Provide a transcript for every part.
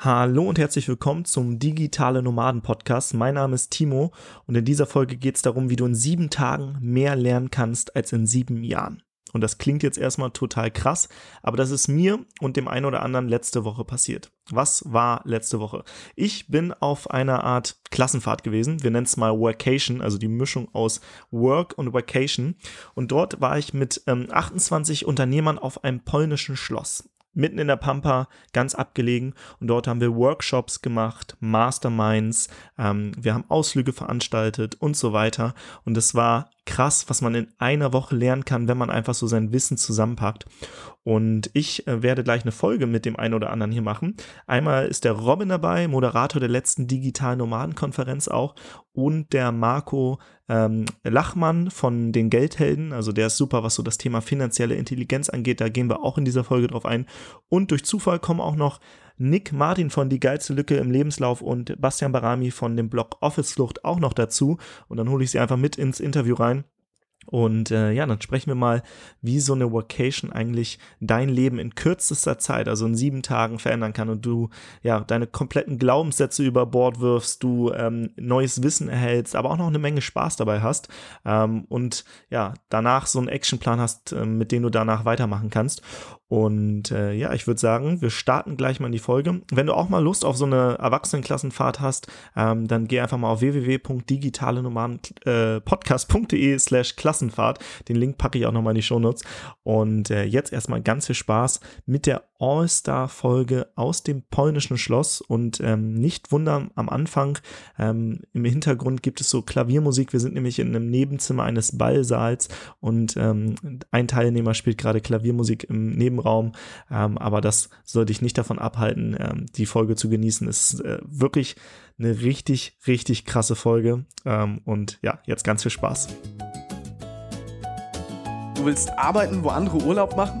Hallo und herzlich willkommen zum Digitale Nomaden Podcast. Mein Name ist Timo und in dieser Folge geht es darum, wie du in sieben Tagen mehr lernen kannst als in sieben Jahren. Und das klingt jetzt erstmal total krass, aber das ist mir und dem einen oder anderen letzte Woche passiert. Was war letzte Woche? Ich bin auf einer Art Klassenfahrt gewesen. Wir nennen es mal Workation, also die Mischung aus Work und Vacation. Und dort war ich mit ähm, 28 Unternehmern auf einem polnischen Schloss mitten in der Pampa, ganz abgelegen. Und dort haben wir Workshops gemacht, Masterminds, ähm, wir haben Ausflüge veranstaltet und so weiter. Und es war krass, was man in einer Woche lernen kann, wenn man einfach so sein Wissen zusammenpackt. Und ich äh, werde gleich eine Folge mit dem einen oder anderen hier machen. Einmal ist der Robin dabei, Moderator der letzten digitalen Nomadenkonferenz auch, und der Marco ähm, Lachmann von den Geldhelden. Also der ist super, was so das Thema finanzielle Intelligenz angeht. Da gehen wir auch in dieser Folge drauf ein. Und durch Zufall kommen auch noch Nick Martin von Die geilste Lücke im Lebenslauf und Bastian Barami von dem Blog Office Flucht auch noch dazu. Und dann hole ich sie einfach mit ins Interview rein. Und äh, ja, dann sprechen wir mal, wie so eine Vacation eigentlich dein Leben in kürzester Zeit, also in sieben Tagen verändern kann und du ja deine kompletten Glaubenssätze über Bord wirfst, du ähm, neues Wissen erhältst, aber auch noch eine Menge Spaß dabei hast ähm, und ja, danach so einen Actionplan hast, äh, mit dem du danach weitermachen kannst. Und äh, ja, ich würde sagen, wir starten gleich mal in die Folge. Wenn du auch mal Lust auf so eine Erwachsenenklassenfahrt hast, ähm, dann geh einfach mal auf www.digitalenomadenpodcast.de äh, slash Klassenfahrt. Den Link packe ich auch nochmal in die Shownotes. Und äh, jetzt erstmal ganz viel Spaß mit der All-Star-Folge aus dem polnischen Schloss. Und ähm, nicht wundern, am Anfang ähm, im Hintergrund gibt es so Klaviermusik. Wir sind nämlich in einem Nebenzimmer eines Ballsaals und ähm, ein Teilnehmer spielt gerade Klaviermusik im Nebenraum. Ähm, aber das soll dich nicht davon abhalten, ähm, die Folge zu genießen. Es ist äh, wirklich eine richtig, richtig krasse Folge. Ähm, und ja, jetzt ganz viel Spaß. Du willst arbeiten, wo andere Urlaub machen?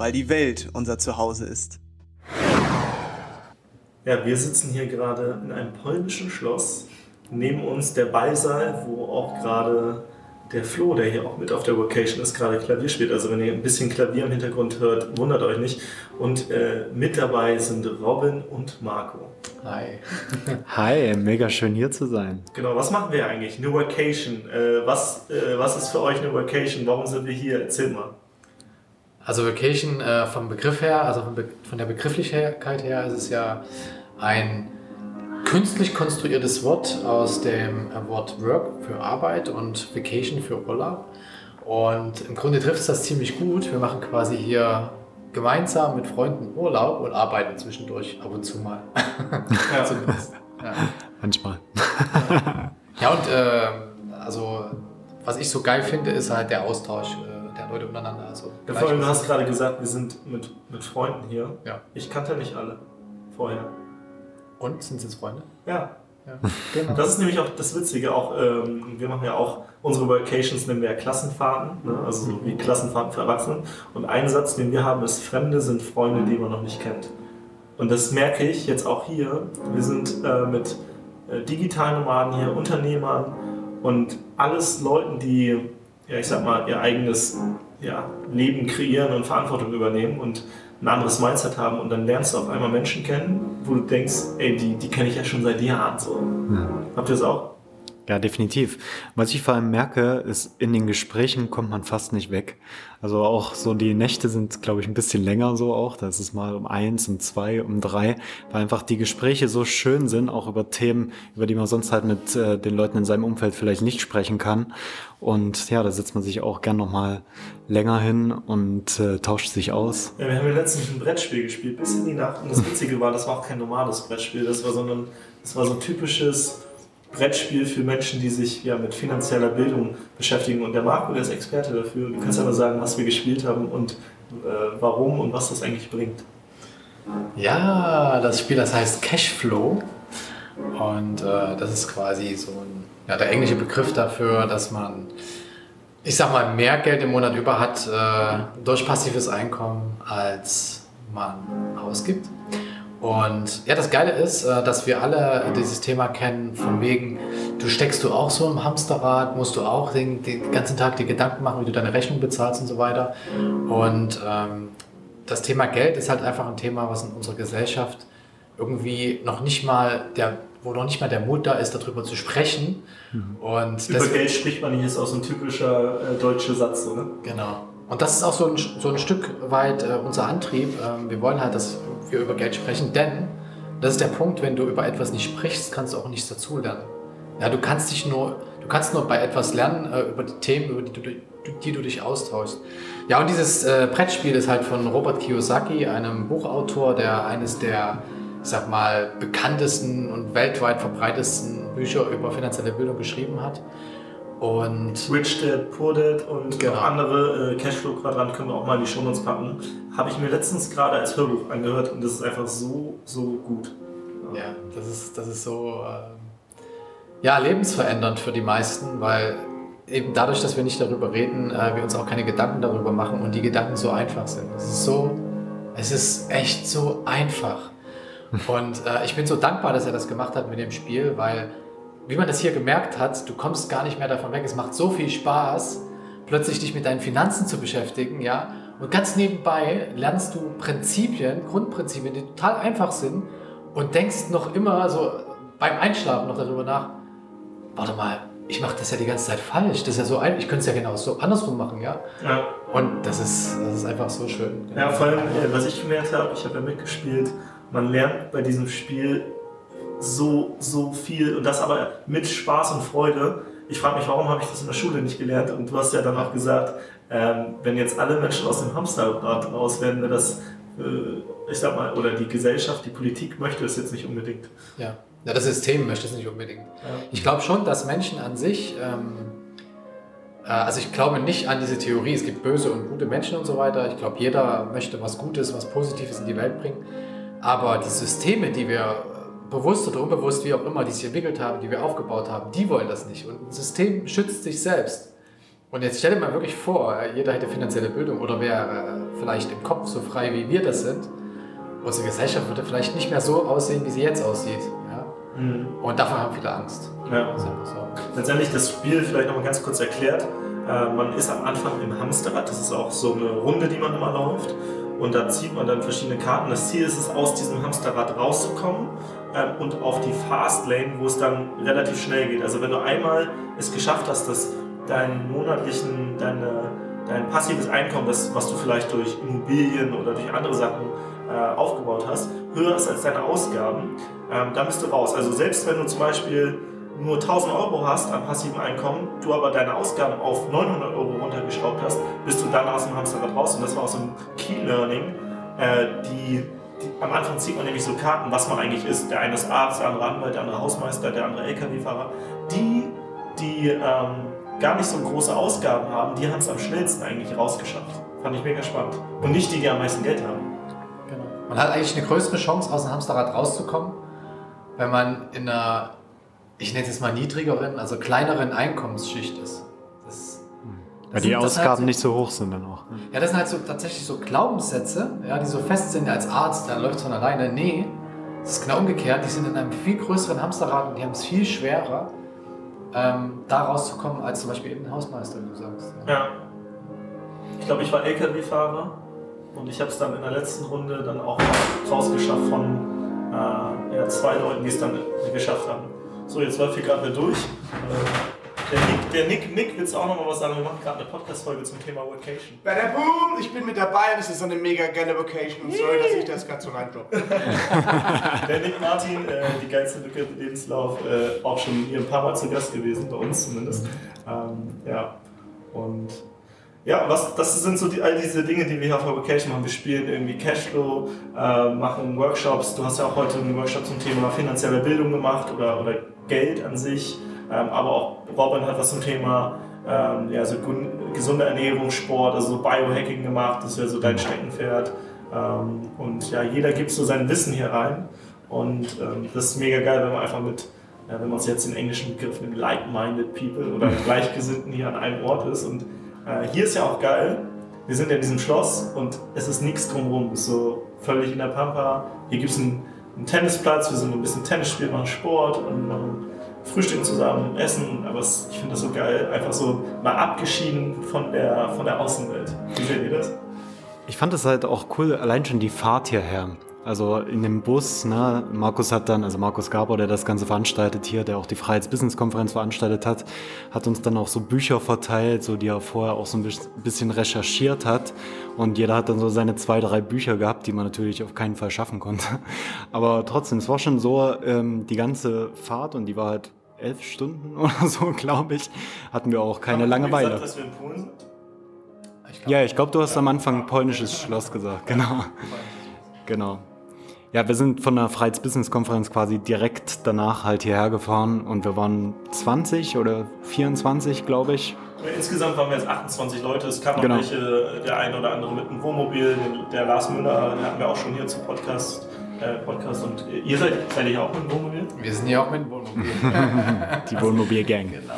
weil die Welt unser Zuhause ist. Ja, wir sitzen hier gerade in einem polnischen Schloss. Neben uns der Ballsaal, wo auch gerade der Flo, der hier auch mit auf der Vocation ist, gerade Klavier spielt. Also wenn ihr ein bisschen Klavier im Hintergrund hört, wundert euch nicht. Und äh, mit dabei sind Robin und Marco. Hi. Hi, mega schön hier zu sein. Genau, was machen wir eigentlich? Eine Vacation. Äh, was, äh, was ist für euch eine Vacation? Warum sind wir hier? Erzähl mal. Also Vacation äh, vom Begriff her, also von, Be von der Begrifflichkeit her, ist es ja ein künstlich konstruiertes Wort aus dem äh, Wort Work für Arbeit und Vacation für Urlaub. Und im Grunde trifft es das ziemlich gut. Wir machen quasi hier gemeinsam mit Freunden Urlaub und arbeiten zwischendurch ab und zu mal. Ja. Zumindest. Ja. Manchmal. ja, und äh, also was ich so geil finde, ist halt der Austausch Leute untereinander. Also ja, vor allem, du hast gerade gesagt, wir sind mit, mit Freunden hier. Ja. Ich kannte nicht alle vorher. Und? Sind es jetzt Freunde? Ja. ja. Genau. Das ist nämlich auch das Witzige. Auch, ähm, wir machen ja auch unsere Vacations, nennen wir ja Klassenfahrten, ne? also so wie Klassenfahrten für Erwachsene. Und ein Satz, den wir haben, ist: Fremde sind Freunde, die man noch nicht kennt. Und das merke ich jetzt auch hier. Wir sind äh, mit äh, digitalen Nomaden hier, Unternehmern und alles Leuten, die ja, ich sag mal, ihr eigenes ja, Leben kreieren und Verantwortung übernehmen und ein anderes Mindset haben und dann lernst du auf einmal Menschen kennen, wo du denkst, ey, die, die kenne ich ja schon seit Jahren so. Hm. Habt ihr das auch? Ja, definitiv. Was ich vor allem merke, ist, in den Gesprächen kommt man fast nicht weg. Also auch so die Nächte sind, glaube ich, ein bisschen länger so auch. Da ist es mal um eins, um zwei, um drei, weil einfach die Gespräche so schön sind, auch über Themen, über die man sonst halt mit äh, den Leuten in seinem Umfeld vielleicht nicht sprechen kann. Und ja, da setzt man sich auch gern nochmal länger hin und äh, tauscht sich aus. Ja, wir haben ja letztens ein Brettspiel gespielt, bis in die Nacht. Und das Witzige war, das war auch kein normales Brettspiel, das war so ein, das war so ein typisches Brettspiel für Menschen, die sich ja mit finanzieller Bildung beschäftigen. Und der Marco, der ist Experte dafür. Du kannst aber sagen, was wir gespielt haben und äh, warum und was das eigentlich bringt. Ja, das Spiel, das heißt Cashflow. Und äh, das ist quasi so ein, ja, der englische Begriff dafür, dass man, ich sag mal, mehr Geld im Monat über hat äh, durch passives Einkommen, als man ausgibt. Und ja, das Geile ist, äh, dass wir alle dieses Thema kennen, von wegen, du steckst du auch so im Hamsterrad, musst du auch den, den ganzen Tag die Gedanken machen, wie du deine Rechnung bezahlst und so weiter. Und ähm, das Thema Geld ist halt einfach ein Thema, was in unserer Gesellschaft irgendwie noch nicht mal der wo noch nicht mal der Mut da ist, darüber zu sprechen. Mhm. Und Über Geld spricht man nicht, ist auch so ein typischer äh, deutscher Satz, oder? Genau. Und das ist auch so ein, so ein Stück weit äh, unser Antrieb. Ähm, wir wollen halt, dass wir über Geld sprechen, denn das ist der Punkt, wenn du über etwas nicht sprichst, kannst du auch nichts dazulernen. Ja, du kannst dich nur, du kannst nur bei etwas lernen, äh, über die Themen, über die du, die du dich austauschst. Ja, und dieses äh, Brettspiel ist halt von Robert Kiyosaki, einem Buchautor, der eines der, ich sag mal, bekanntesten und weltweit verbreitetsten Bücher über finanzielle Bildung geschrieben hat. Und Rich Dad, Poor Dad und genau. andere äh, Cashflow-Quadrant können wir auch mal in die Show Notes packen. Habe ich mir letztens gerade als Hörbuch angehört und das ist einfach so, so gut. Ja, das ist, das ist so äh, ja, lebensverändernd für die meisten, weil eben dadurch, dass wir nicht darüber reden, äh, wir uns auch keine Gedanken darüber machen und die Gedanken so einfach sind. Es ist so, es ist echt so einfach. Und äh, ich bin so dankbar, dass er das gemacht hat mit dem Spiel, weil, wie man das hier gemerkt hat, du kommst gar nicht mehr davon weg. Es macht so viel Spaß, plötzlich dich mit deinen Finanzen zu beschäftigen, ja. Und ganz nebenbei lernst du Prinzipien, Grundprinzipien, die total einfach sind und denkst noch immer so beim Einschlafen noch darüber nach. Warte mal, ich mache das ja die ganze Zeit falsch. Das ist ja so ein, ich könnte es ja genau so andersrum machen, ja. ja. Und das ist, das ist einfach so schön. Ja, vor allem, äh, was ich gemerkt habe, ich habe ja mitgespielt, man lernt bei diesem Spiel so, so viel und das aber mit Spaß und Freude. Ich frage mich, warum habe ich das in der Schule nicht gelernt? Und du hast ja dann auch gesagt, ähm, wenn jetzt alle Menschen aus dem Hamsterrad raus werden, wäre das, äh, ich sag mal, oder die Gesellschaft, die Politik möchte es jetzt nicht unbedingt. Ja. Ja, das System möchte es nicht unbedingt. Ja. Ich glaube schon, dass Menschen an sich, ähm, äh, also ich glaube nicht an diese Theorie, es gibt böse und gute Menschen und so weiter. Ich glaube, jeder möchte was Gutes, was Positives in die Welt bringen. Aber die Systeme, die wir bewusst oder unbewusst, wie auch immer, die sich entwickelt haben, die wir aufgebaut haben, die wollen das nicht. Und ein System schützt sich selbst. Und jetzt stell dir mal wirklich vor, jeder hätte finanzielle Bildung oder wäre vielleicht im Kopf so frei, wie wir das sind. Unsere Gesellschaft würde vielleicht nicht mehr so aussehen, wie sie jetzt aussieht. Mhm. Und davon haben viele Angst. Ja. So. Letztendlich das Spiel vielleicht nochmal ganz kurz erklärt. Äh, man ist am Anfang im Hamsterrad, das ist auch so eine Runde, die man immer läuft. Und da zieht man dann verschiedene Karten. Das Ziel ist es, aus diesem Hamsterrad rauszukommen äh, und auf die Fastlane, wo es dann relativ schnell geht. Also wenn du einmal es geschafft hast, dass dein monatlichen, deine, dein passives Einkommen, das, was du vielleicht durch Immobilien oder durch andere Sachen äh, aufgebaut hast, höher ist als deine Ausgaben, ähm, dann bist du raus. Also selbst wenn du zum Beispiel nur 1000 Euro hast an passivem Einkommen, du aber deine Ausgaben auf 900 Euro runtergeschraubt hast, bist du dann aus dem Hamsterrad raus. Und das war auch so ein Key Learning. Äh, die, am Anfang zieht man nämlich so Karten, was man eigentlich ist. Der eine ist Arzt, der andere Anwalt, der andere Hausmeister, der andere LKW-Fahrer. Die, die ähm, gar nicht so große Ausgaben haben, die haben es am schnellsten eigentlich rausgeschafft. Fand ich mega spannend. Und nicht die, die am meisten Geld haben. Man hat eigentlich eine größere Chance, aus dem Hamsterrad rauszukommen, wenn man in einer, ich nenne es jetzt mal niedrigeren, also kleineren Einkommensschicht ist. Ja, die Ausgaben halt so, nicht so hoch sind dann auch. Ja, das sind halt so tatsächlich so Glaubenssätze, ja, die so fest sind als Arzt, da läuft es von alleine. Nee, das ist genau umgekehrt. Die sind in einem viel größeren Hamsterrad und die haben es viel schwerer, ähm, da rauszukommen, als zum Beispiel eben ein Hausmeister, wie du sagst. Ja. ja. Ich glaube, ich war LKW-Fahrer und ich habe es dann in der letzten Runde dann auch rausgeschafft von äh, ja, zwei Leuten, die es dann geschafft haben. So, jetzt läuft hier gerade durch. Äh, der Nick, der Nick, Nick willst du auch nochmal was sagen? Wir machen gerade eine Podcast-Folge zum Thema Vacation. Bei der Boom, ich bin mit dabei und es ist so eine mega geile Vacation. Und sorry, dass ich das gerade so reindroppe. der Nick Martin, äh, die geilste Lücke Lebenslauf, äh, auch schon hier ein paar Mal zu Gast gewesen, bei uns zumindest. Ähm, ja, und ja, was, das sind so die, all diese Dinge, die wir hier auf Vacation machen. Wir spielen irgendwie Cashflow, äh, machen Workshops. Du hast ja auch heute einen Workshop zum Thema finanzielle Bildung gemacht oder, oder Geld an sich. Ähm, aber auch Robin hat was zum Thema ähm, ja, so gesunde Ernährung, Sport, also so Biohacking gemacht. Das wäre so dein Steckenpferd. Ähm, und ja, jeder gibt so sein Wissen hier rein. Und ähm, das ist mega geil, wenn man einfach mit, ja, wenn man es jetzt den englischen Begriff nimmt, like-minded people oder Gleichgesinnten hier an einem Ort ist. Und äh, hier ist ja auch geil, wir sind in diesem Schloss und es ist nichts drumherum. Es ist so völlig in der Pampa. Hier gibt es einen, einen, Tennisplatz, wir sind ein bisschen Tennis spielen, machen Sport und machen frühstücken zusammen, essen. Aber es, ich finde das so geil, einfach so mal abgeschieden von der, von der Außenwelt. Wie seht ihr das? Ich fand es halt auch cool, allein schon die Fahrt hierher. Also in dem Bus, ne, Markus hat dann, also Markus Gabor, der das Ganze veranstaltet hier, der auch die Freiheits-Business-Konferenz veranstaltet hat, hat uns dann auch so Bücher verteilt, so die er vorher auch so ein bisschen recherchiert hat. Und jeder hat dann so seine zwei, drei Bücher gehabt, die man natürlich auf keinen Fall schaffen konnte. Aber trotzdem, es war schon so, ähm, die ganze Fahrt und die war halt elf Stunden oder so, glaube ich, hatten wir auch keine Langeweile. Gesagt, dass wir in Polen sind? Ich glaub, ja, ich glaube, du hast am Anfang polnisches Schloss gesagt, genau. Genau. Ja, wir sind von der Freiheits-Business-Konferenz quasi direkt danach halt hierher gefahren und wir waren 20 oder 24, glaube ich. Insgesamt waren wir jetzt 28 Leute. Es kam genau. welche, der eine oder andere mit einem Wohnmobil. Der Lars Müller, den hatten wir auch schon hier zum Podcast äh, Podcast. Und ihr seid, seid ihr auch mit dem Wohnmobil? Wir sind ja auch mit dem Wohnmobil. die Wohnmobil-Gang. Genau,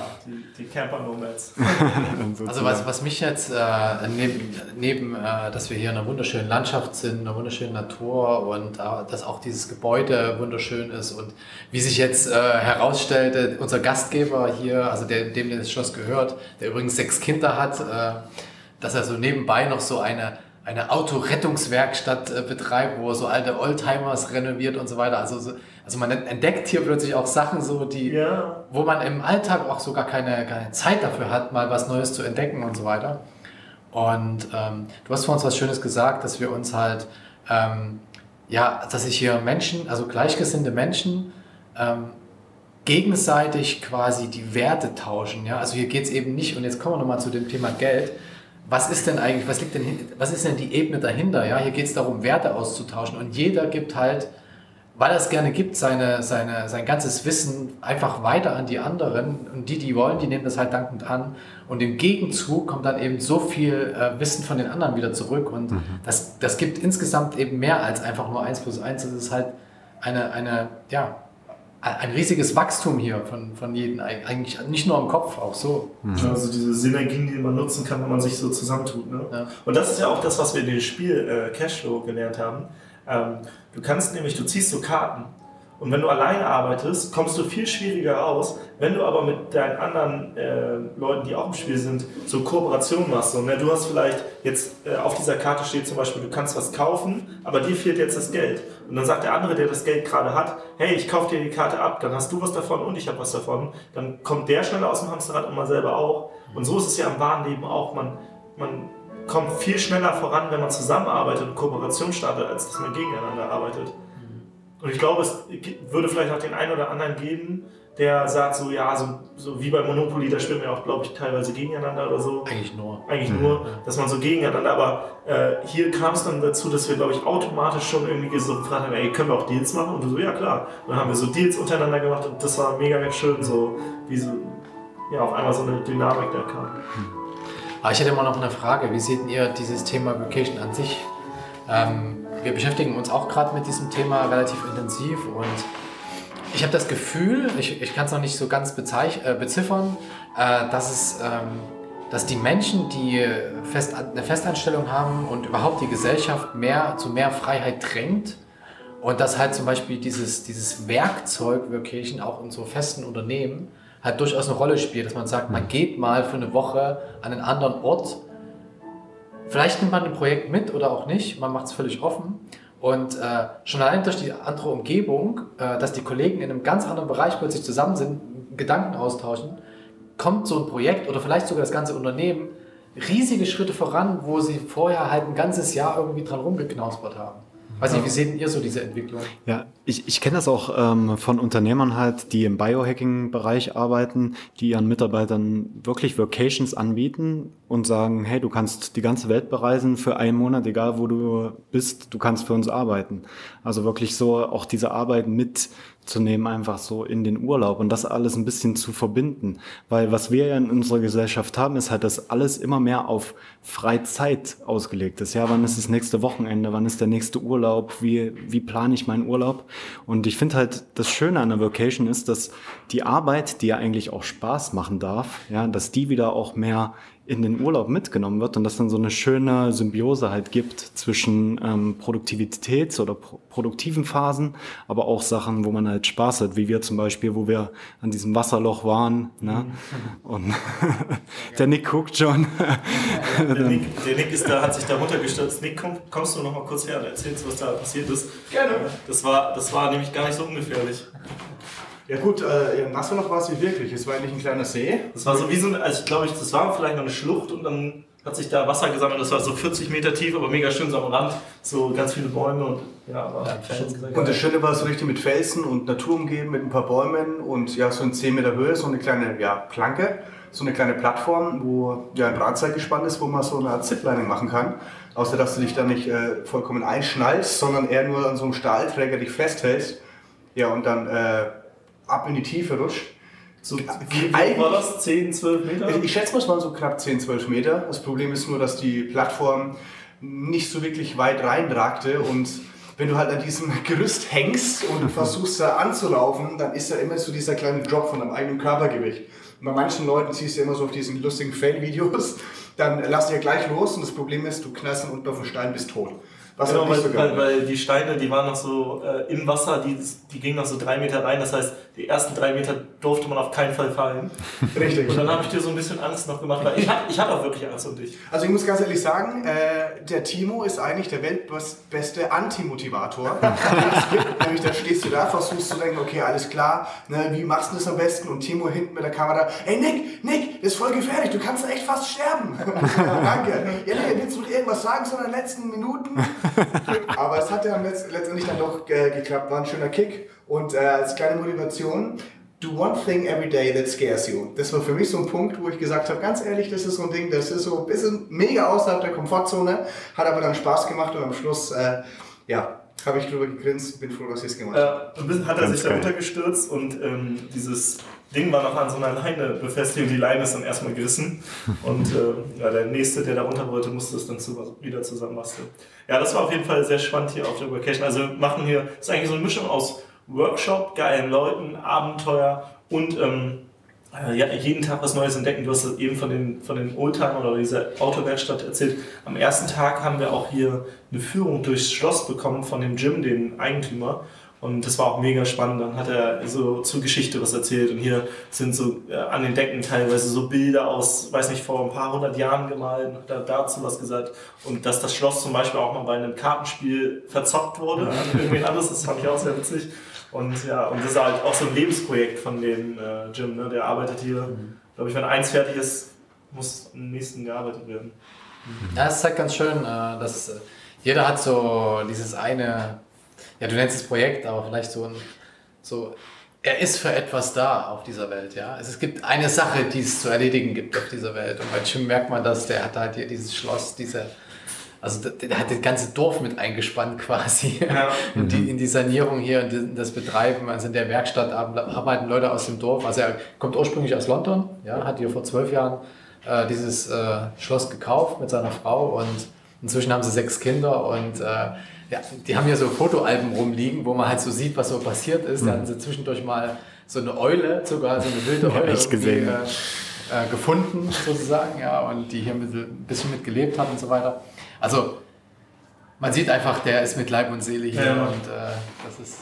die, die Camper-Nomads. also was, was mich jetzt äh, neben, neben äh, dass wir hier in einer wunderschönen Landschaft sind, in einer wunderschönen Natur und äh, dass auch dieses Gebäude wunderschön ist und wie sich jetzt äh, herausstellte, unser Gastgeber hier, also der, dem das Schloss gehört, der übrigens sechs Kinder hat, äh, dass er so nebenbei noch so eine eine Autorettungswerkstatt äh, betreibt, wo er so alte Oldtimers renoviert und so weiter. Also, so, also man entdeckt hier plötzlich auch Sachen so, die, ja. wo man im Alltag auch sogar keine, keine Zeit dafür hat, mal was Neues zu entdecken und so weiter. Und ähm, du hast vor uns was Schönes gesagt, dass wir uns halt, ähm, ja, dass sich hier Menschen, also gleichgesinnte Menschen, ähm, gegenseitig quasi die Werte tauschen. Ja? Also hier geht es eben nicht, und jetzt kommen wir nochmal zu dem Thema Geld, was ist denn eigentlich, was liegt denn, was ist denn die Ebene dahinter? Ja, hier geht es darum, Werte auszutauschen und jeder gibt halt, weil er es gerne gibt, seine, seine, sein ganzes Wissen einfach weiter an die anderen und die, die wollen, die nehmen das halt dankend an und im Gegenzug kommt dann eben so viel äh, Wissen von den anderen wieder zurück und mhm. das, das gibt insgesamt eben mehr als einfach nur eins plus eins. Das ist halt eine, eine ja, ein riesiges Wachstum hier von, von jedem, eigentlich nicht nur im Kopf, auch so. Mhm. Also diese Synergien, die man nutzen kann, wenn man sich so zusammentut. Ne? Ja. Und das ist ja auch das, was wir in dem Spiel äh, Cashflow gelernt haben. Ähm, du kannst nämlich, du ziehst so Karten und wenn du alleine arbeitest, kommst du viel schwieriger raus. Wenn du aber mit deinen anderen äh, Leuten, die auch im Spiel sind, so Kooperation machst. Und, ne, du hast vielleicht jetzt äh, auf dieser Karte steht zum Beispiel, du kannst was kaufen, aber dir fehlt jetzt das Geld. Und dann sagt der andere, der das Geld gerade hat, hey, ich kaufe dir die Karte ab, dann hast du was davon und ich habe was davon. Dann kommt der schneller aus dem Hamsterrad und man selber auch. Und so ist es ja im wahren Leben auch. Man, man kommt viel schneller voran, wenn man zusammenarbeitet und Kooperation startet, als dass man gegeneinander arbeitet. Und ich glaube, es würde vielleicht auch den einen oder anderen geben, der sagt so, ja, so, so wie bei Monopoly, da spielen wir auch, glaube ich, teilweise gegeneinander oder so. Eigentlich nur. Eigentlich mhm. nur, dass man so gegeneinander, aber äh, hier kam es dann dazu, dass wir, glaube ich, automatisch schon irgendwie so gefragt haben, ey, können wir auch Deals machen? Und du so, ja klar. Und dann haben wir so Deals untereinander gemacht und das war mega schön, so wie so, ja, auf einmal so eine Dynamik da kam. Aber ich hätte mal noch eine Frage, wie seht ihr dieses Thema Vacation an sich? Ähm, wir beschäftigen uns auch gerade mit diesem Thema relativ intensiv und ich habe das Gefühl, ich, ich kann es noch nicht so ganz äh, beziffern, äh, dass, es, ähm, dass die Menschen, die fest, eine Festanstellung haben und überhaupt die Gesellschaft mehr zu mehr Freiheit drängt und dass halt zum Beispiel dieses, dieses Werkzeug Vacation auch in so festen Unternehmen halt durchaus eine Rolle spielt, dass man sagt, man geht mal für eine Woche an einen anderen Ort Vielleicht nimmt man ein Projekt mit oder auch nicht, man macht es völlig offen. Und äh, schon allein durch die andere Umgebung, äh, dass die Kollegen in einem ganz anderen Bereich plötzlich zusammen sind, Gedanken austauschen, kommt so ein Projekt oder vielleicht sogar das ganze Unternehmen riesige Schritte voran, wo sie vorher halt ein ganzes Jahr irgendwie dran rumgeknausbert haben. Weiß nicht, wie seht ihr so diese Entwicklung? Ja, ich, ich kenne das auch ähm, von Unternehmern halt, die im Biohacking-Bereich arbeiten, die ihren Mitarbeitern wirklich Vocations anbieten und sagen, hey, du kannst die ganze Welt bereisen für einen Monat, egal wo du bist, du kannst für uns arbeiten. Also wirklich so auch diese Arbeit mit zu nehmen, einfach so in den Urlaub und das alles ein bisschen zu verbinden. Weil was wir ja in unserer Gesellschaft haben, ist halt, dass alles immer mehr auf Freizeit ausgelegt ist. Ja, wann ist das nächste Wochenende? Wann ist der nächste Urlaub? Wie, wie plane ich meinen Urlaub? Und ich finde halt, das Schöne an der Vocation ist, dass die Arbeit, die ja eigentlich auch Spaß machen darf, ja, dass die wieder auch mehr in den Urlaub mitgenommen wird und dass dann so eine schöne Symbiose halt gibt zwischen ähm, Produktivitäts- oder pro produktiven Phasen, aber auch Sachen, wo man halt Spaß hat, wie wir zum Beispiel, wo wir an diesem Wasserloch waren. Ne? Und der Nick guckt schon. der, Nick, der Nick ist da, hat sich da runtergestürzt. Nick, komm, kommst du noch mal kurz her und erzählst, was da passiert ist? Gerne. Das war, das war nämlich gar nicht so ungefährlich. Ja gut, äh, im Wasserloch war es nicht wirklich. Es war eigentlich ein kleiner See. Das war so wie so ein, also ich glaube, das war vielleicht noch eine Schlucht und dann hat sich da Wasser gesammelt. Das war so 40 Meter tief, aber mega schön so am Rand. So ganz viele Bäume und ja, war ja, schon Und das Schöne war so richtig mit Felsen und Natur umgeben, mit ein paar Bäumen und ja, so in 10 Meter Höhe, so eine kleine ja, Planke, so eine kleine Plattform, wo ja ein Drahtseil gespannt ist, wo man so eine Art Ziplining machen kann. Außer dass du dich da nicht äh, vollkommen einschnallst, sondern eher nur an so einem Stahlträger dich festhältst. Ja, und dann äh, ab in die Tiefe rutscht. So, wie war das? 10, 12 Meter? Ich schätze mal, es waren so knapp 10, 12 Meter. Das Problem ist nur, dass die Plattform nicht so wirklich weit reinragte und wenn du halt an diesem Gerüst hängst und versuchst da anzulaufen, dann ist da immer so dieser kleine Drop von deinem eigenen Körpergewicht. Und bei manchen Leuten siehst du immer so auf diesen lustigen Fail-Videos, dann lass dir gleich los und das Problem ist, du knallst dann unten auf den Stein bis tot. Was genau, weil, so weil, weil, die Steine, die waren noch so äh, im Wasser, die, die gingen noch so drei Meter rein. Das heißt, die ersten drei Meter durfte man auf keinen Fall fallen. Richtig. Und dann habe ich dir so ein bisschen Angst noch gemacht, weil ich, ich hatte auch wirklich Angst um dich. Also ich muss ganz ehrlich sagen, äh, der Timo ist eigentlich der weltbeste Antimotivator, Nämlich da stehst du da, versuchst zu denken, okay, alles klar, ne, wie machst du das am besten? Und Timo hinten mit der Kamera, ey Nick, Nick, das ist voll gefährlich, du kannst echt fast sterben. Danke. Ja, nee, willst du noch irgendwas sagen so in den letzten Minuten? Aber es hat ja letztendlich dann doch äh, geklappt, war ein schöner Kick. Und äh, als kleine Motivation, do one thing every day that scares you. Das war für mich so ein Punkt, wo ich gesagt habe, ganz ehrlich, das ist so ein Ding, das ist so ein bisschen mega außerhalb der Komfortzone, hat aber dann Spaß gemacht und am Schluss, äh, ja, habe ich drüber gegrinst, bin froh, dass ich es gemacht habe. Äh, ein hat er sich da runtergestürzt und ähm, dieses Ding war noch an so einer Leine befestigt und die Leine ist dann erstmal gerissen. Und äh, ja, der Nächste, der da runter wollte, musste es dann zu, wieder zusammenbasteln. Ja, das war auf jeden Fall sehr spannend hier auf der Vacation. Also wir machen hier, ist eigentlich so eine Mischung aus Workshop, geilen Leuten, Abenteuer und ähm, äh, ja, jeden Tag was Neues entdecken. Du hast eben von den, von den Oldtimern oder dieser Autowerkstatt erzählt. Am ersten Tag haben wir auch hier eine Führung durchs Schloss bekommen von dem Jim, dem Eigentümer. Und das war auch mega spannend. Dann hat er so zur Geschichte was erzählt. Und hier sind so äh, an den Decken teilweise so Bilder aus, weiß nicht, vor ein paar hundert Jahren gemalt. Und hat er dazu was gesagt. Und dass das Schloss zum Beispiel auch mal bei einem Kartenspiel verzockt wurde an irgendwen anderes, das fand ich auch sehr witzig. Und ja, und das ist halt auch so ein Lebensprojekt von dem äh, Jim. Ne? Der arbeitet hier, mhm. glaube ich, wenn eins fertig ist, muss im nächsten gearbeitet werden. Ja, es ist halt ganz schön, äh, dass äh, jeder hat so dieses eine ja, du nennst es Projekt, aber vielleicht so ein, so, er ist für etwas da auf dieser Welt, ja. Es gibt eine Sache, die es zu erledigen gibt auf dieser Welt. Und bei Jim merkt man das, der hat halt hier dieses Schloss, diese, also der hat das ganze Dorf mit eingespannt quasi ja. in, die, in die Sanierung hier und das Betreiben. Also in der Werkstatt arbeiten Leute aus dem Dorf. Also er kommt ursprünglich aus London, ja, hat hier vor zwölf Jahren äh, dieses äh, Schloss gekauft mit seiner Frau und inzwischen haben sie sechs Kinder und äh, ja, die haben ja so Fotoalben rumliegen, wo man halt so sieht, was so passiert ist. Mhm. Da hatten sie zwischendurch mal so eine Eule, sogar so eine wilde Eule ja, gesehen. Äh, äh, gefunden, sozusagen, ja, und die hier ein bisschen mit gelebt hat und so weiter. Also man sieht einfach, der ist mit Leib und Seele hier ja. und äh, das ist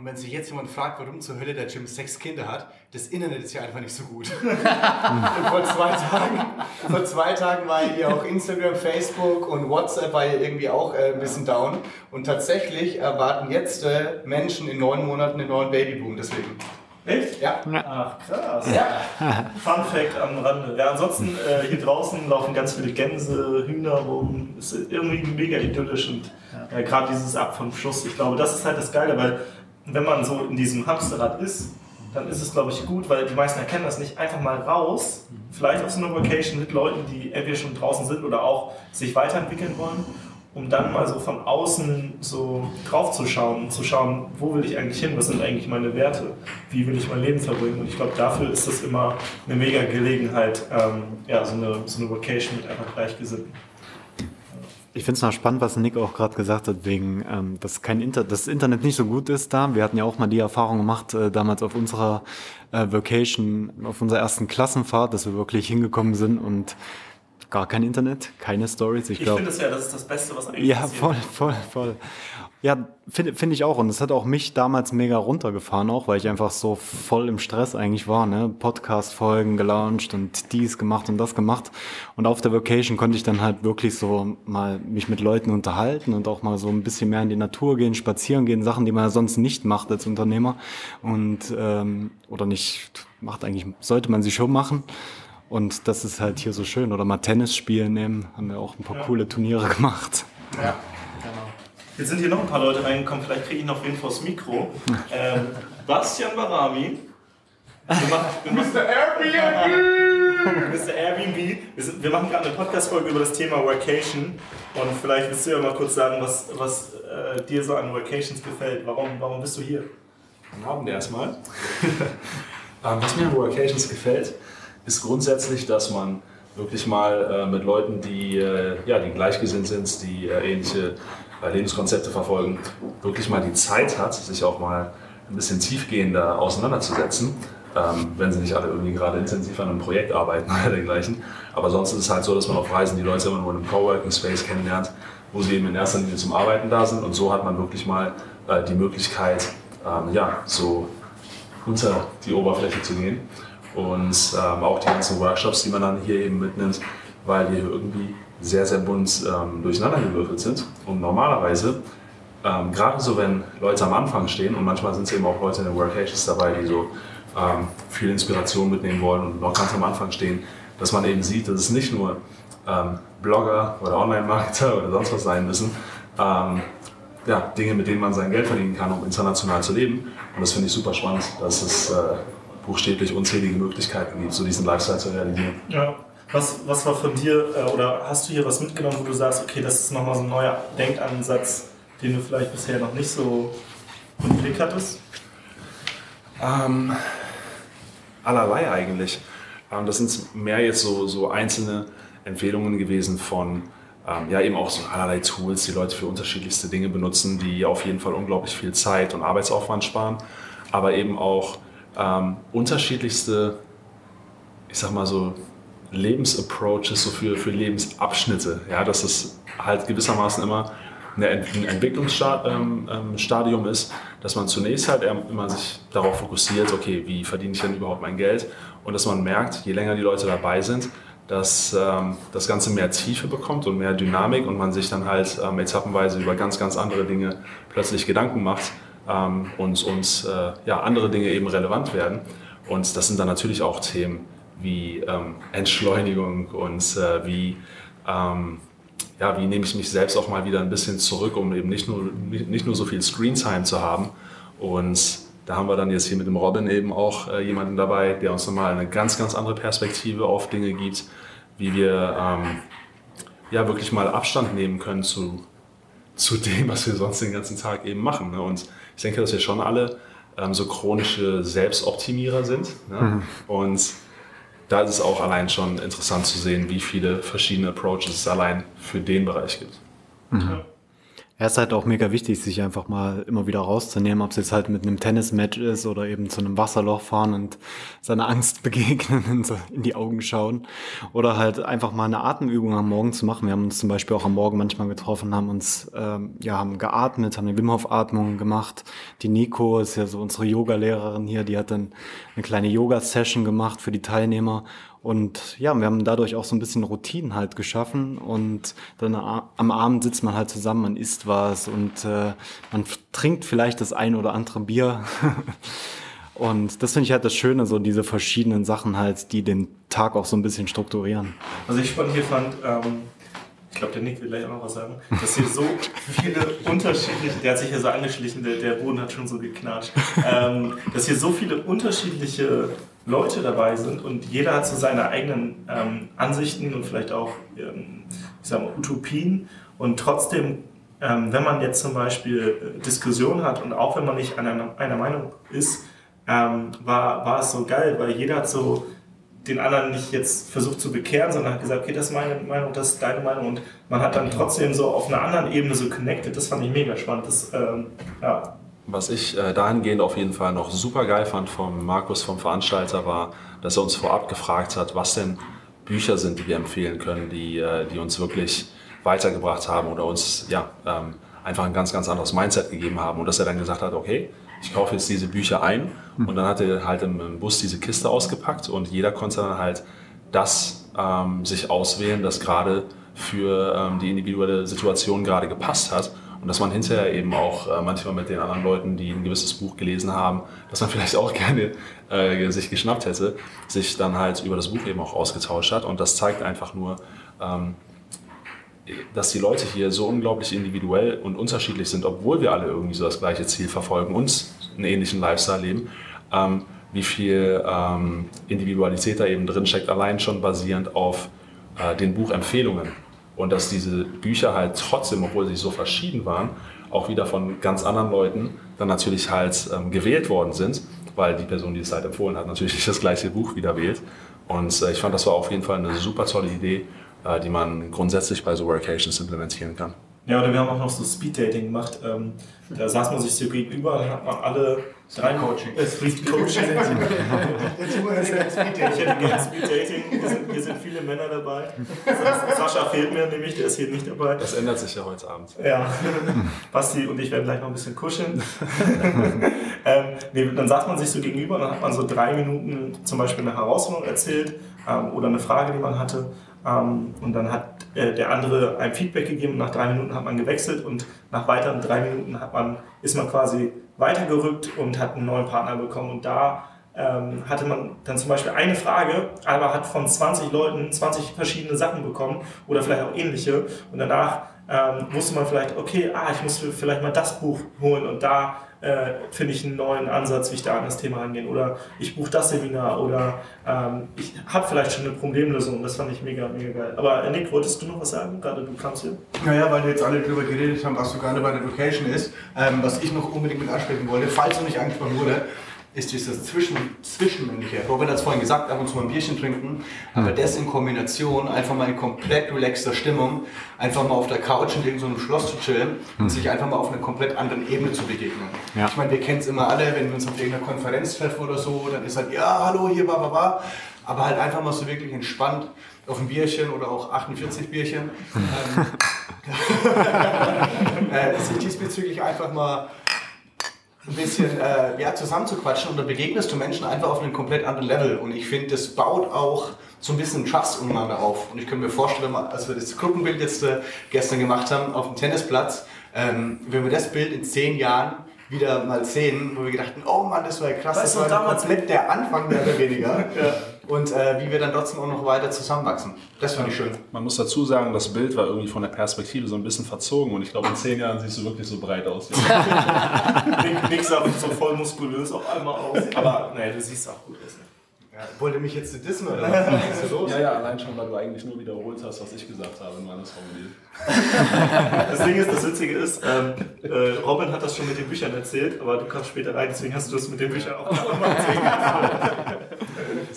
und wenn sich jetzt jemand fragt, warum zur Hölle der Jim sechs Kinder hat, das Internet ist ja einfach nicht so gut. vor, zwei Tagen, vor zwei Tagen war hier auch Instagram, Facebook und WhatsApp war hier irgendwie auch äh, ein bisschen down. Und tatsächlich erwarten jetzt äh, Menschen in neun Monaten einen neuen Babyboom. Deswegen. Echt? Ja. Ach, krass. Ja. Fun Fact am Rande. Ja, ansonsten äh, hier draußen laufen ganz viele Gänse, Hühner rum. Ist irgendwie mega idyllisch und ja. Äh, gerade dieses Ab vom Schuss. Ich glaube, das ist halt das Geile, weil wenn man so in diesem Hamsterrad ist, dann ist es, glaube ich, gut, weil die meisten erkennen das nicht, einfach mal raus, vielleicht auf so einer Vacation mit Leuten, die entweder schon draußen sind oder auch sich weiterentwickeln wollen um dann mal so von außen so drauf zu schauen zu schauen, wo will ich eigentlich hin, was sind eigentlich meine Werte, wie will ich mein Leben verbringen. Und ich glaube, dafür ist das immer eine mega Gelegenheit, ähm, ja, so eine, so eine Vacation mit einfach Gleichgesinnten. Ich finde es noch spannend, was Nick auch gerade gesagt hat, wegen, ähm, dass kein Inter das Internet nicht so gut ist da. Wir hatten ja auch mal die Erfahrung gemacht, äh, damals auf unserer äh, Vacation, auf unserer ersten Klassenfahrt, dass wir wirklich hingekommen sind und gar kein Internet, keine Stories. Ich, ich finde es ja, das ist das Beste, was eigentlich Ja, voll, voll, voll. Ja, finde find ich auch. Und es hat auch mich damals mega runtergefahren, auch weil ich einfach so voll im Stress eigentlich war. Ne? Podcast-Folgen gelauncht und dies gemacht und das gemacht. Und auf der Vacation konnte ich dann halt wirklich so mal mich mit Leuten unterhalten und auch mal so ein bisschen mehr in die Natur gehen, spazieren gehen, Sachen, die man ja sonst nicht macht als Unternehmer. Und ähm, oder nicht macht eigentlich, sollte man sie schon machen. Und das ist halt hier so schön. Oder mal Tennis spielen nehmen. Haben wir auch ein paar ja. coole Turniere gemacht. Ja, genau. Jetzt sind hier noch ein paar Leute reingekommen. Vielleicht kriege ich noch wen vors Mikro. Ähm, Bastian Barami. Mr. Airbnb! Mr. Airbnb. Wir, sind, wir machen gerade eine Podcast-Folge über das Thema Workation. Und vielleicht willst du ja mal kurz sagen, was, was äh, dir so an Workations gefällt. Warum, warum bist du hier? Guten Abend erstmal. Ähm, was mir an Workations gefällt, ist grundsätzlich, dass man wirklich mal äh, mit Leuten, die, äh, ja, die gleichgesinnt sind, die äh, ähnliche äh, Lebenskonzepte verfolgen, wirklich mal die Zeit hat, sich auch mal ein bisschen tiefgehender auseinanderzusetzen. Ähm, wenn sie nicht alle irgendwie gerade intensiv an einem Projekt arbeiten oder dergleichen. Aber sonst ist es halt so, dass man auf Reisen die Leute immer nur in einem Coworking Space kennenlernt, wo sie eben in erster Linie zum Arbeiten da sind. Und so hat man wirklich mal äh, die Möglichkeit, ähm, ja, so unter die Oberfläche zu gehen und ähm, auch die ganzen Workshops, die man dann hier eben mitnimmt, weil die irgendwie sehr, sehr bunt ähm, durcheinandergewürfelt sind. Und normalerweise, ähm, gerade so wenn Leute am Anfang stehen, und manchmal sind es eben auch Leute in den Workations dabei, die so ähm, viel Inspiration mitnehmen wollen und noch ganz am Anfang stehen, dass man eben sieht, dass es nicht nur ähm, Blogger oder Online-Marketer oder sonst was sein müssen, ähm, ja, Dinge, mit denen man sein Geld verdienen kann, um international zu leben. Und das finde ich super spannend, dass es äh, buchstäblich unzählige Möglichkeiten gibt, so diesen Lifestyle zu realisieren. Ja. Was, was war von dir, äh, oder hast du hier was mitgenommen, wo du sagst, okay, das ist nochmal so ein neuer Denkansatz, den du vielleicht bisher noch nicht so im Blick hattest? Ähm, allerlei eigentlich. Ähm, das sind mehr jetzt so, so einzelne Empfehlungen gewesen von ähm, ja eben auch so allerlei Tools, die Leute für unterschiedlichste Dinge benutzen, die auf jeden Fall unglaublich viel Zeit und Arbeitsaufwand sparen, aber eben auch ähm, unterschiedlichste, ich sag mal so, Lebensapproaches, so für, für Lebensabschnitte. Ja, dass es halt gewissermaßen immer ein Entwicklungsstadium ähm, ähm, ist, dass man zunächst halt immer sich darauf fokussiert, okay, wie verdiene ich denn überhaupt mein Geld? Und dass man merkt, je länger die Leute dabei sind, dass ähm, das Ganze mehr Tiefe bekommt und mehr Dynamik und man sich dann halt etappenweise über ganz, ganz andere Dinge plötzlich Gedanken macht ähm, und, und äh, ja, andere Dinge eben relevant werden. Und das sind dann natürlich auch Themen wie ähm, Entschleunigung und äh, wie, ähm, ja, wie nehme ich mich selbst auch mal wieder ein bisschen zurück, um eben nicht nur, nicht nur so viel Screentime zu haben. Und da haben wir dann jetzt hier mit dem Robin eben auch äh, jemanden dabei, der uns nochmal eine ganz, ganz andere Perspektive auf Dinge gibt, wie wir ähm, ja wirklich mal Abstand nehmen können zu, zu dem, was wir sonst den ganzen Tag eben machen. Ne? Und ich denke, dass wir schon alle ähm, so chronische Selbstoptimierer sind. Ne? Mhm. Und da ist es auch allein schon interessant zu sehen, wie viele verschiedene Approaches es allein für den Bereich gibt. Mhm. Ja, ist halt auch mega wichtig, sich einfach mal immer wieder rauszunehmen, ob es jetzt halt mit einem Tennismatch ist oder eben zu einem Wasserloch fahren und seiner Angst begegnen und so in die Augen schauen. Oder halt einfach mal eine Atemübung am Morgen zu machen. Wir haben uns zum Beispiel auch am Morgen manchmal getroffen, haben uns, ähm, ja, haben geatmet, haben eine Wim Hof Atmung gemacht. Die Nico ist ja so unsere Yoga-Lehrerin hier, die hat dann eine kleine Yoga-Session gemacht für die Teilnehmer und ja, wir haben dadurch auch so ein bisschen Routinen halt geschaffen und dann am Abend sitzt man halt zusammen, man isst was und äh, man trinkt vielleicht das ein oder andere Bier. und das finde ich halt das Schöne, so diese verschiedenen Sachen halt, die den Tag auch so ein bisschen strukturieren. Was ich spannend hier fand, ähm, ich glaube, der Nick will gleich auch noch was sagen, dass hier so viele unterschiedliche, der hat sich hier so angeschlichen, der, der Boden hat schon so geknatscht, ähm, dass hier so viele unterschiedliche Leute dabei sind und jeder hat so seine eigenen ähm, Ansichten und vielleicht auch, ähm, ich sag mal, Utopien. Und trotzdem, ähm, wenn man jetzt zum Beispiel äh, Diskussionen hat und auch wenn man nicht einer, einer Meinung ist, ähm, war, war es so geil, weil jeder hat so den anderen nicht jetzt versucht zu bekehren, sondern hat gesagt, okay, das ist meine Meinung, das ist deine Meinung und man hat dann trotzdem so auf einer anderen Ebene so connected. Das fand ich mega spannend. Das, ähm, ja. Was ich äh, dahingehend auf jeden Fall noch super geil fand vom Markus, vom Veranstalter, war, dass er uns vorab gefragt hat, was denn Bücher sind, die wir empfehlen können, die, äh, die uns wirklich weitergebracht haben oder uns ja, ähm, einfach ein ganz, ganz anderes Mindset gegeben haben. Und dass er dann gesagt hat, okay, ich kaufe jetzt diese Bücher ein und dann hat er halt im Bus diese Kiste ausgepackt und jeder konnte dann halt das ähm, sich auswählen, das gerade für ähm, die individuelle Situation gerade gepasst hat. Und dass man hinterher eben auch äh, manchmal mit den anderen Leuten, die ein gewisses Buch gelesen haben, dass man vielleicht auch gerne äh, sich geschnappt hätte, sich dann halt über das Buch eben auch ausgetauscht hat. Und das zeigt einfach nur, ähm, dass die Leute hier so unglaublich individuell und unterschiedlich sind, obwohl wir alle irgendwie so das gleiche Ziel verfolgen, uns einen ähnlichen Lifestyle leben, ähm, wie viel ähm, Individualität da eben drin steckt, allein schon basierend auf äh, den Buchempfehlungen. Und dass diese Bücher halt trotzdem, obwohl sie so verschieden waren, auch wieder von ganz anderen Leuten dann natürlich halt ähm, gewählt worden sind, weil die Person, die es halt empfohlen hat, natürlich das gleiche Buch wieder wählt. Und äh, ich fand, das war auf jeden Fall eine super tolle Idee, äh, die man grundsätzlich bei so Workations implementieren kann. Ja, oder wir haben auch noch so Speed-Dating gemacht. Ähm, da saß man sich so gegenüber, dann hat man alle drei Coaching. Äh, Speed-Coaching. ich hätte gerne Speed-Dating. Hier sind, hier sind viele Männer dabei. Sascha fehlt mir nämlich, der ist hier nicht dabei. Das ändert sich ja heute Abend. Ja, Basti und ich werden gleich noch ein bisschen kuscheln. ähm, nee, dann saß man sich so gegenüber, dann hat man so drei Minuten zum Beispiel eine Herausforderung erzählt ähm, oder eine Frage, die man hatte. Ähm, und dann hat äh, der andere ein Feedback gegeben. Nach drei Minuten hat man gewechselt und nach weiteren drei Minuten hat man, ist man quasi weitergerückt und hat einen neuen Partner bekommen. Und da ähm, hatte man dann zum Beispiel eine Frage, aber hat von 20 Leuten 20 verschiedene Sachen bekommen oder vielleicht auch ähnliche. Und danach ähm, wusste man vielleicht, okay, ah, ich muss vielleicht mal das Buch holen und da äh, finde ich einen neuen Ansatz, wie ich da an das Thema angehe. Oder ich buche das Seminar oder ähm, ich habe vielleicht schon eine Problemlösung. Das fand ich mega, mega geil. Aber äh, Nick, wolltest du noch was sagen? Gerade du kamst hier. Naja, weil wir jetzt alle drüber geredet haben, was so gerade bei der Education ist. Ähm, was ich noch unbedingt mit ansprechen wollte, falls noch nicht angesprochen wurde, ist dieses Zwischen Zwischenmännliche. Robin hat es vorhin gesagt, ab und zu mal ein Bierchen trinken, aber das in Kombination, einfach mal in komplett relaxter Stimmung, einfach mal auf der Couch in irgendeinem Schloss zu chillen und sich einfach mal auf einer komplett anderen Ebene zu begegnen. Ja. Ich meine, wir kennen es immer alle, wenn wir uns auf irgendeiner Konferenz treffen oder so, dann ist halt, ja, hallo, hier, ba, ba, ba. Aber halt einfach mal so wirklich entspannt auf ein Bierchen oder auch 48 Bierchen. ähm, äh, sich diesbezüglich einfach mal ein bisschen äh, ja, zusammenzuquatschen und dann begegnest du Menschen einfach auf einem komplett anderen Level. Und ich finde, das baut auch so ein bisschen Trust untereinander auf. Und ich könnte mir vorstellen, als wir das Gruppenbild jetzt äh, gestern gemacht haben auf dem Tennisplatz, ähm, wenn wir das Bild in zehn Jahren wieder mal sehen, wo wir gedacht haben, oh Mann, das war ja krass, Weißt das war damals- komplett der Anfang mehr oder weniger. Und äh, wie wir dann trotzdem auch noch weiter zusammenwachsen. Das fand ich schön. Man muss dazu sagen, das Bild war irgendwie von der Perspektive so ein bisschen verzogen und ich glaube, in zehn Jahren siehst du wirklich so breit aus. Nick sah so voll muskulös auf einmal aus. Aber nee, du siehst auch gut aus. Ne? Ja, wollte mich jetzt dissen oder was? Was ist los? ja, ja, allein schon, weil du eigentlich nur wiederholt hast, was ich gesagt habe in meines formuliert. Das Ding ist, das Witzige ist, ähm, äh, Robin hat das schon mit den Büchern erzählt, aber du kamst später rein, deswegen hast du das mit den Büchern auch nochmal erzählt.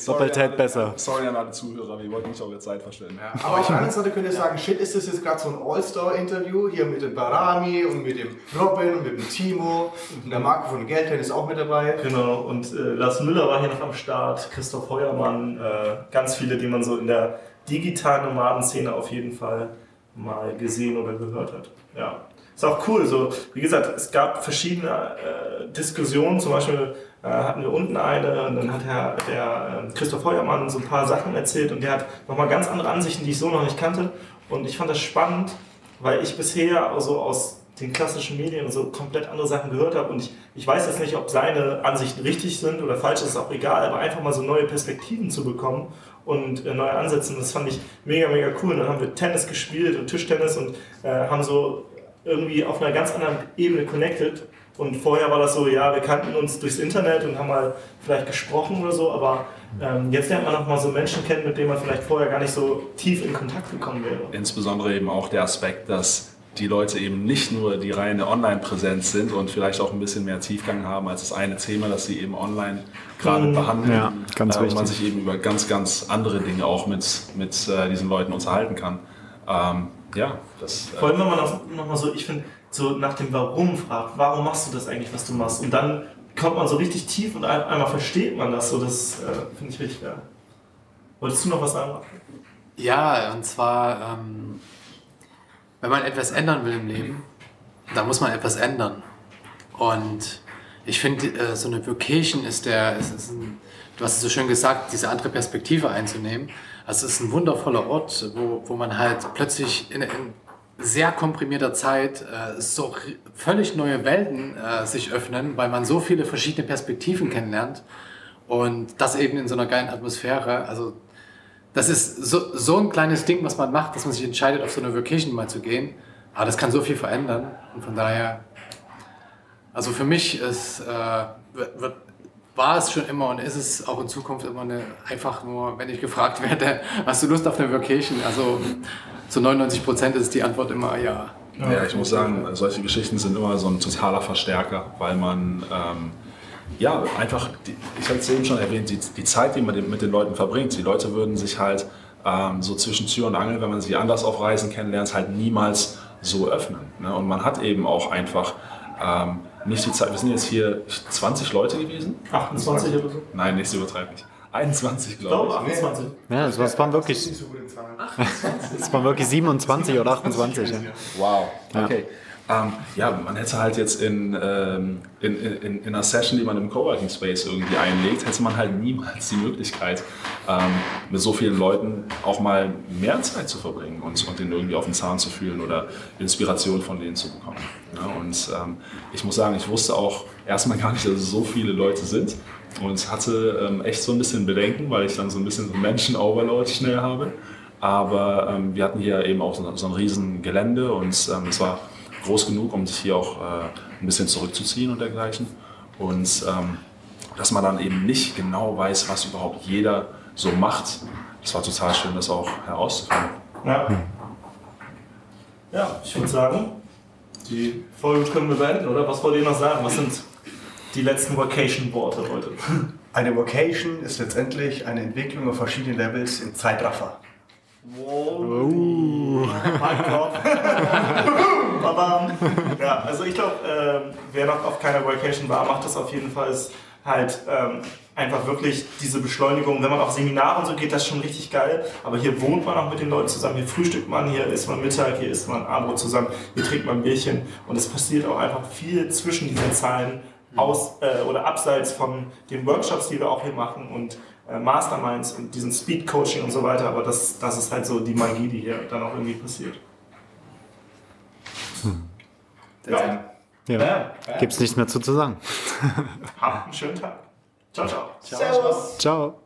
Doppeltät besser. Sorry an alle Zuhörer, wir wollten nicht eure Zeit verschwenden. Aber auf der anderen Seite könnt ihr sagen, shit, ist das jetzt gerade so ein All-Star-Interview hier mit dem Barami und mit dem Robin und mit dem Timo und der Marco von Geldhead ist auch mit dabei. Genau, und äh, Lars Müller war hier noch am Start, Christoph Heuermann, äh, ganz viele, die man so in der digitalen Nomadenszene auf jeden Fall mal gesehen oder gehört hat. Ja. Ist auch cool, so wie gesagt, es gab verschiedene äh, Diskussionen, zum Beispiel äh, hatten wir unten eine und dann hat Herr, der äh, Christoph Heuermann so ein paar Sachen erzählt und der hat nochmal ganz andere Ansichten, die ich so noch nicht kannte und ich fand das spannend, weil ich bisher so aus den klassischen Medien so komplett andere Sachen gehört habe und ich, ich weiß jetzt nicht, ob seine Ansichten richtig sind oder falsch, ist auch egal, aber einfach mal so neue Perspektiven zu bekommen und äh, neue Ansätze, das fand ich mega, mega cool. Und dann haben wir Tennis gespielt und Tischtennis und äh, haben so irgendwie auf einer ganz anderen Ebene connected. Und vorher war das so, ja, wir kannten uns durchs Internet und haben mal vielleicht gesprochen oder so, aber ähm, jetzt lernt man auch mal so Menschen kennen, mit denen man vielleicht vorher gar nicht so tief in Kontakt gekommen wäre. Insbesondere eben auch der Aspekt, dass die Leute eben nicht nur die reine Online-Präsenz sind und vielleicht auch ein bisschen mehr Tiefgang haben als das eine Thema, das sie eben online gerade behandeln. Ja, ganz äh, und man wichtig. sich eben über ganz, ganz andere Dinge auch mit, mit äh, diesen Leuten unterhalten kann. Ähm, ja, das. Vor allem, wenn man noch, noch mal so, ich finde, so nach dem Warum fragt, warum machst du das eigentlich, was du machst? Und dann kommt man so richtig tief und ein, einmal versteht man das so, das äh, finde ich richtig geil. Wolltest du noch was sagen? Ja, und zwar, ähm, wenn man etwas ändern will im Leben, dann muss man etwas ändern. Und ich finde, äh, so eine Vocation ist der, ist, ein, du hast es so schön gesagt, diese andere Perspektive einzunehmen. Also es ist ein wundervoller Ort, wo, wo man halt plötzlich in, in sehr komprimierter Zeit äh, so völlig neue Welten äh, sich öffnen, weil man so viele verschiedene Perspektiven kennenlernt. Und das eben in so einer geilen Atmosphäre. Also das ist so, so ein kleines Ding, was man macht, dass man sich entscheidet, auf so eine Vacation mal zu gehen. Aber das kann so viel verändern. Und von daher, also für mich ist, äh, wird, war es schon immer und ist es auch in Zukunft immer eine, einfach nur, wenn ich gefragt werde, hast du Lust auf eine Vacation? Also zu 99 Prozent ist die Antwort immer ja. Ja, ich muss sagen, solche Geschichten sind immer so ein totaler Verstärker, weil man ähm, ja einfach, die, ich hatte es eben schon erwähnt, die, die Zeit, die man mit den Leuten verbringt. Die Leute würden sich halt ähm, so zwischen Tür und Angel, wenn man sie anders auf Reisen kennenlernt, halt niemals so öffnen. Ne? Und man hat eben auch einfach ähm, nicht die Zeit. Wir sind jetzt hier 20 Leute gewesen. 28 oder so? Nein, nicht so nicht. 21, Ich glaube glaube ich. 28. Ja, waren wirklich, es waren wirklich 27 oder 28. Ja. Wow, okay. Ähm, ja, man hätte halt jetzt in, ähm, in, in, in einer Session, die man im Coworking Space irgendwie einlegt, hätte man halt niemals die Möglichkeit, ähm, mit so vielen Leuten auch mal mehr Zeit zu verbringen und, und denen irgendwie auf den Zahn zu fühlen oder Inspiration von denen zu bekommen. Ja, und ähm, ich muss sagen, ich wusste auch erstmal gar nicht, dass es so viele Leute sind und hatte ähm, echt so ein bisschen Bedenken, weil ich dann so ein bisschen so Menschen-Overload schnell habe. Aber ähm, wir hatten hier eben auch so, so ein riesen Gelände und es war groß genug, um sich hier auch äh, ein bisschen zurückzuziehen und dergleichen. Und ähm, dass man dann eben nicht genau weiß, was überhaupt jeder so macht. Das war total schön, das auch herauszufinden. Ja. Ja, ich würde sagen, die Folge können wir beenden, oder? Was wollt ihr noch sagen? Was sind die letzten Vacation-Worte heute? Eine Vocation ist letztendlich eine Entwicklung auf verschiedenen Levels im Zeitraffer. Wow. Mein Gott. Babam. ja, also ich glaube, ähm, wer noch auf keiner Vacation war, macht das auf jeden Fall. Ist halt ähm, einfach wirklich diese Beschleunigung. Wenn man auf Seminare und so geht, das ist schon richtig geil. Aber hier wohnt man auch mit den Leuten zusammen. Hier frühstückt man, hier isst man Mittag, hier isst man Abendbrot zusammen, hier trinkt man Bierchen. Und es passiert auch einfach viel zwischen diesen Zahlen aus äh, oder abseits von den Workshops, die wir auch hier machen und äh, Masterminds und diesen Speed Coaching und so weiter. Aber das, das ist halt so die Magie, die hier dann auch irgendwie passiert. Ja. Ja. Gibt's nichts mehr zu, zu sagen. Habt einen schönen Tag. Ciao, ciao. Servus. Ciao.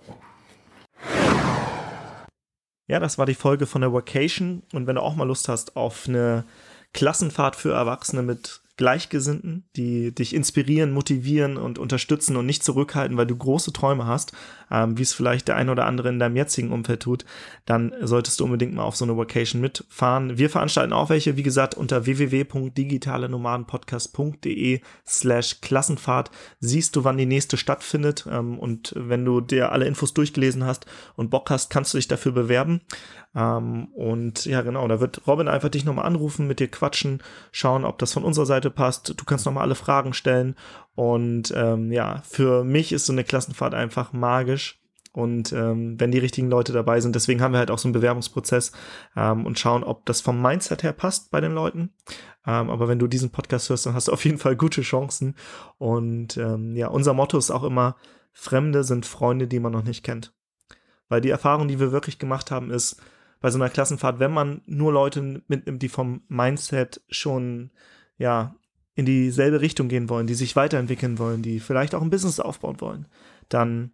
Ja, das war die Folge von der Vacation. Und wenn du auch mal Lust hast auf eine Klassenfahrt für Erwachsene mit Gleichgesinnten, die dich inspirieren, motivieren und unterstützen und nicht zurückhalten, weil du große Träume hast, ähm, wie es vielleicht der ein oder andere in deinem jetzigen Umfeld tut, dann solltest du unbedingt mal auf so eine Vacation mitfahren. Wir veranstalten auch welche, wie gesagt, unter www.digitalenomadenpodcast.de slash Klassenfahrt siehst du, wann die nächste stattfindet ähm, und wenn du dir alle Infos durchgelesen hast und Bock hast, kannst du dich dafür bewerben. Ähm, und ja, genau, da wird Robin einfach dich nochmal anrufen, mit dir quatschen, schauen, ob das von unserer Seite passt. Du kannst nochmal alle Fragen stellen. Und ähm, ja, für mich ist so eine Klassenfahrt einfach magisch. Und ähm, wenn die richtigen Leute dabei sind, deswegen haben wir halt auch so einen Bewerbungsprozess ähm, und schauen, ob das vom Mindset her passt bei den Leuten. Ähm, aber wenn du diesen Podcast hörst, dann hast du auf jeden Fall gute Chancen. Und ähm, ja, unser Motto ist auch immer, Fremde sind Freunde, die man noch nicht kennt. Weil die Erfahrung, die wir wirklich gemacht haben, ist, bei so einer Klassenfahrt, wenn man nur Leute mitnimmt, die vom Mindset schon, ja, in dieselbe Richtung gehen wollen, die sich weiterentwickeln wollen, die vielleicht auch ein Business aufbauen wollen, dann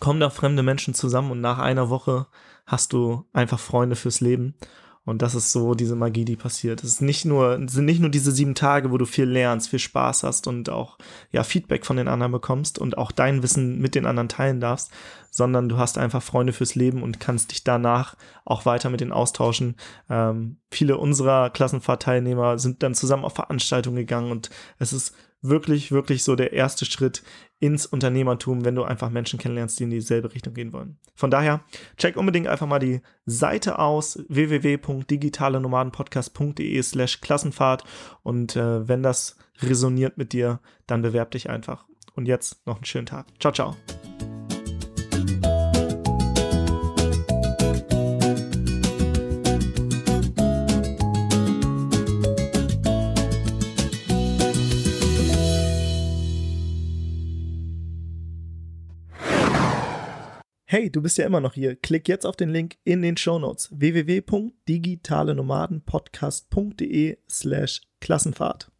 kommen da fremde Menschen zusammen und nach einer Woche hast du einfach Freunde fürs Leben. Und das ist so diese Magie, die passiert. Es ist nicht nur, sind nicht nur diese sieben Tage, wo du viel lernst, viel Spaß hast und auch ja, Feedback von den anderen bekommst und auch dein Wissen mit den anderen teilen darfst, sondern du hast einfach Freunde fürs Leben und kannst dich danach auch weiter mit denen austauschen. Ähm, viele unserer Klassenfahrtteilnehmer sind dann zusammen auf Veranstaltungen gegangen und es ist wirklich, wirklich so der erste Schritt ins Unternehmertum, wenn du einfach Menschen kennenlernst, die in dieselbe Richtung gehen wollen. Von daher, check unbedingt einfach mal die Seite aus, www.digitalenomadenpodcast.de slash Klassenfahrt und äh, wenn das resoniert mit dir, dann bewerb dich einfach. Und jetzt noch einen schönen Tag. Ciao, ciao. Hey, du bist ja immer noch hier. Klick jetzt auf den Link in den Show Notes www.digitalenomadenpodcast.de slash Klassenfahrt.